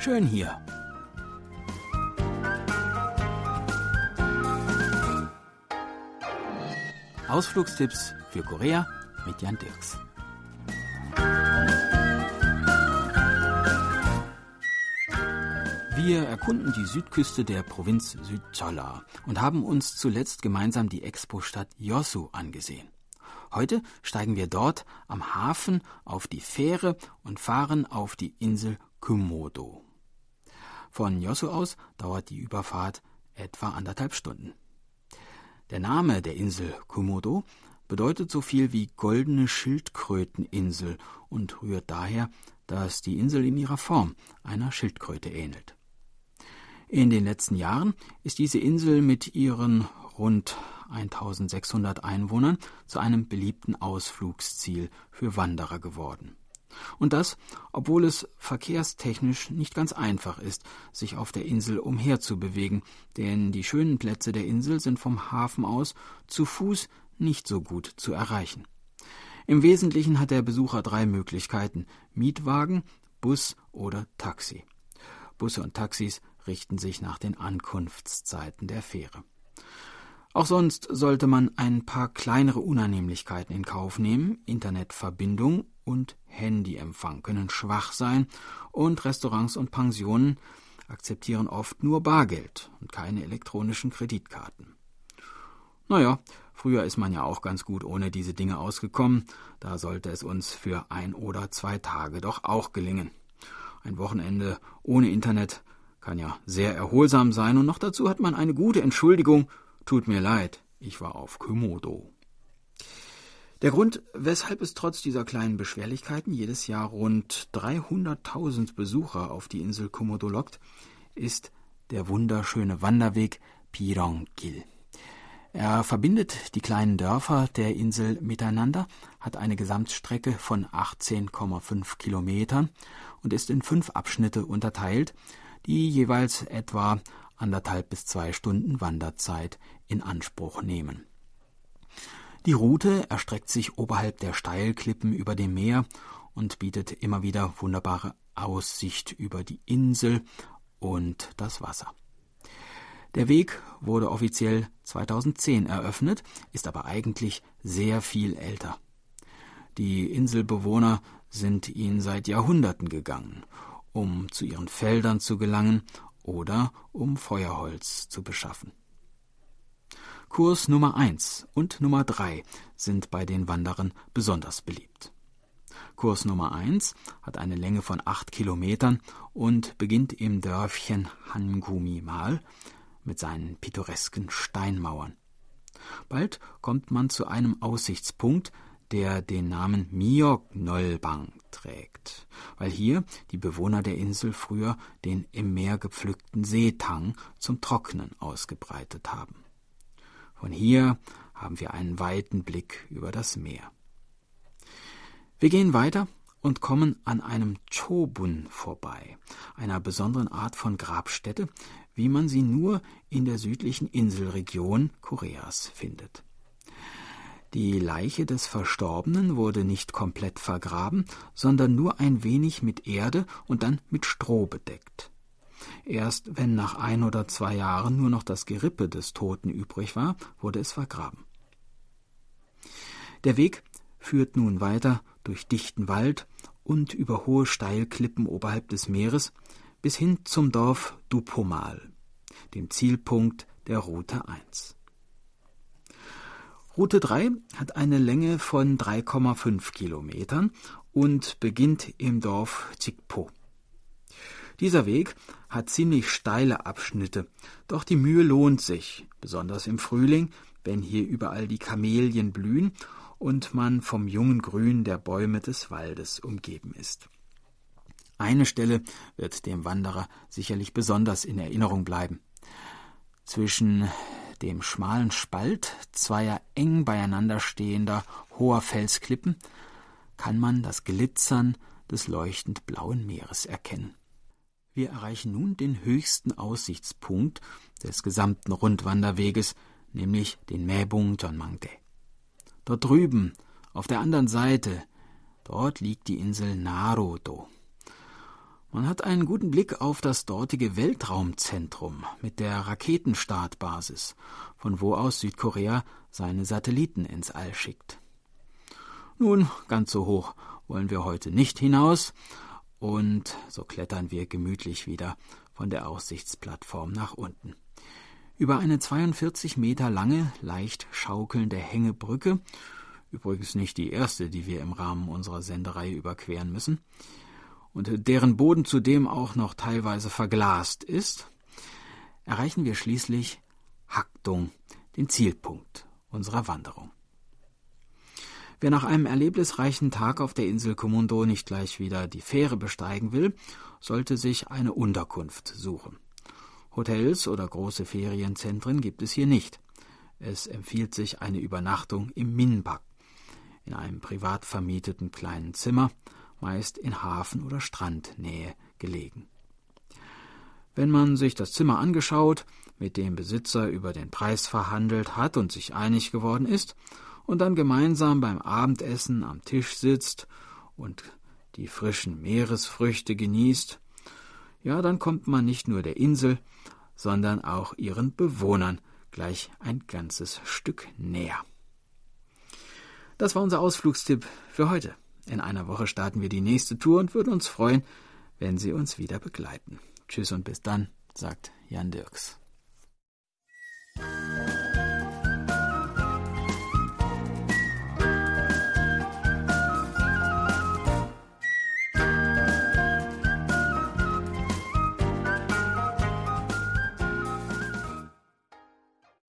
Schön hier. Ausflugstipps für Korea mit Jan Dirks. Wir erkunden die Südküste der Provinz Südcholla und haben uns zuletzt gemeinsam die Expo-Stadt Yosu angesehen. Heute steigen wir dort am Hafen auf die Fähre und fahren auf die Insel Komodo. Von Yosu aus dauert die Überfahrt etwa anderthalb Stunden. Der Name der Insel Komodo bedeutet so viel wie goldene Schildkröteninsel und rührt daher, dass die Insel in ihrer Form einer Schildkröte ähnelt. In den letzten Jahren ist diese Insel mit ihren rund 1600 Einwohnern zu einem beliebten Ausflugsziel für Wanderer geworden. Und das, obwohl es verkehrstechnisch nicht ganz einfach ist, sich auf der Insel umherzubewegen, denn die schönen Plätze der Insel sind vom Hafen aus zu Fuß nicht so gut zu erreichen. Im Wesentlichen hat der Besucher drei Möglichkeiten Mietwagen, Bus oder Taxi. Busse und Taxis richten sich nach den Ankunftszeiten der Fähre. Auch sonst sollte man ein paar kleinere Unannehmlichkeiten in Kauf nehmen. Internetverbindung und Handyempfang können schwach sein und Restaurants und Pensionen akzeptieren oft nur Bargeld und keine elektronischen Kreditkarten. Naja, früher ist man ja auch ganz gut ohne diese Dinge ausgekommen, da sollte es uns für ein oder zwei Tage doch auch gelingen. Ein Wochenende ohne Internet kann ja sehr erholsam sein und noch dazu hat man eine gute Entschuldigung Tut mir leid, ich war auf Komodo. Der Grund, weshalb es trotz dieser kleinen Beschwerlichkeiten jedes Jahr rund 300.000 Besucher auf die Insel Komodo lockt, ist der wunderschöne Wanderweg Pirongil. Er verbindet die kleinen Dörfer der Insel miteinander, hat eine Gesamtstrecke von 18,5 Kilometern und ist in fünf Abschnitte unterteilt, die jeweils etwa anderthalb bis zwei Stunden Wanderzeit in Anspruch nehmen. Die Route erstreckt sich oberhalb der Steilklippen über dem Meer und bietet immer wieder wunderbare Aussicht über die Insel und das Wasser. Der Weg wurde offiziell 2010 eröffnet, ist aber eigentlich sehr viel älter. Die Inselbewohner sind ihn seit Jahrhunderten gegangen, um zu ihren Feldern zu gelangen oder um Feuerholz zu beschaffen. Kurs Nummer 1 und Nummer 3 sind bei den Wanderern besonders beliebt. Kurs Nummer 1 hat eine Länge von 8 Kilometern und beginnt im Dörfchen Hangumimal mit seinen pittoresken Steinmauern. Bald kommt man zu einem Aussichtspunkt, der den Namen Miok-Nolbang trägt, weil hier die Bewohner der Insel früher den im Meer gepflückten Seetang zum Trocknen ausgebreitet haben. Von hier haben wir einen weiten Blick über das Meer. Wir gehen weiter und kommen an einem Chobun vorbei, einer besonderen Art von Grabstätte, wie man sie nur in der südlichen Inselregion Koreas findet. Die Leiche des Verstorbenen wurde nicht komplett vergraben, sondern nur ein wenig mit Erde und dann mit Stroh bedeckt. Erst wenn nach ein oder zwei Jahren nur noch das Gerippe des Toten übrig war, wurde es vergraben. Der Weg führt nun weiter durch dichten Wald und über hohe Steilklippen oberhalb des Meeres bis hin zum Dorf Dupomal, dem Zielpunkt der Route 1. Route 3 hat eine Länge von 3,5 Kilometern und beginnt im Dorf Chikpo. Dieser Weg hat ziemlich steile Abschnitte, doch die Mühe lohnt sich, besonders im Frühling, wenn hier überall die Kamelien blühen und man vom jungen Grün der Bäume des Waldes umgeben ist. Eine Stelle wird dem Wanderer sicherlich besonders in Erinnerung bleiben. Zwischen dem schmalen Spalt zweier eng beieinander stehender hoher Felsklippen kann man das Glitzern des leuchtend blauen Meeres erkennen. Wir erreichen nun den höchsten Aussichtspunkt des gesamten Rundwanderweges, nämlich den Mäbung Jonmangde. Dort drüben, auf der anderen Seite, dort liegt die Insel Naruto. Man hat einen guten Blick auf das dortige Weltraumzentrum mit der Raketenstartbasis, von wo aus Südkorea seine Satelliten ins All schickt. Nun, ganz so hoch wollen wir heute nicht hinaus, und so klettern wir gemütlich wieder von der Aussichtsplattform nach unten. Über eine 42 Meter lange, leicht schaukelnde Hängebrücke, übrigens nicht die erste, die wir im Rahmen unserer Sendereihe überqueren müssen, und deren Boden zudem auch noch teilweise verglast ist, erreichen wir schließlich Haktung, den Zielpunkt unserer Wanderung. Wer nach einem erlebnisreichen Tag auf der Insel Komodo nicht gleich wieder die Fähre besteigen will, sollte sich eine Unterkunft suchen. Hotels oder große Ferienzentren gibt es hier nicht. Es empfiehlt sich eine Übernachtung im Minbak, in einem privat vermieteten kleinen Zimmer, meist in Hafen- oder Strandnähe gelegen. Wenn man sich das Zimmer angeschaut, mit dem Besitzer über den Preis verhandelt hat und sich einig geworden ist, und dann gemeinsam beim Abendessen am Tisch sitzt und die frischen Meeresfrüchte genießt, ja, dann kommt man nicht nur der Insel, sondern auch ihren Bewohnern gleich ein ganzes Stück näher. Das war unser Ausflugstipp für heute. In einer Woche starten wir die nächste Tour und würden uns freuen, wenn Sie uns wieder begleiten. Tschüss und bis dann, sagt Jan Dirks.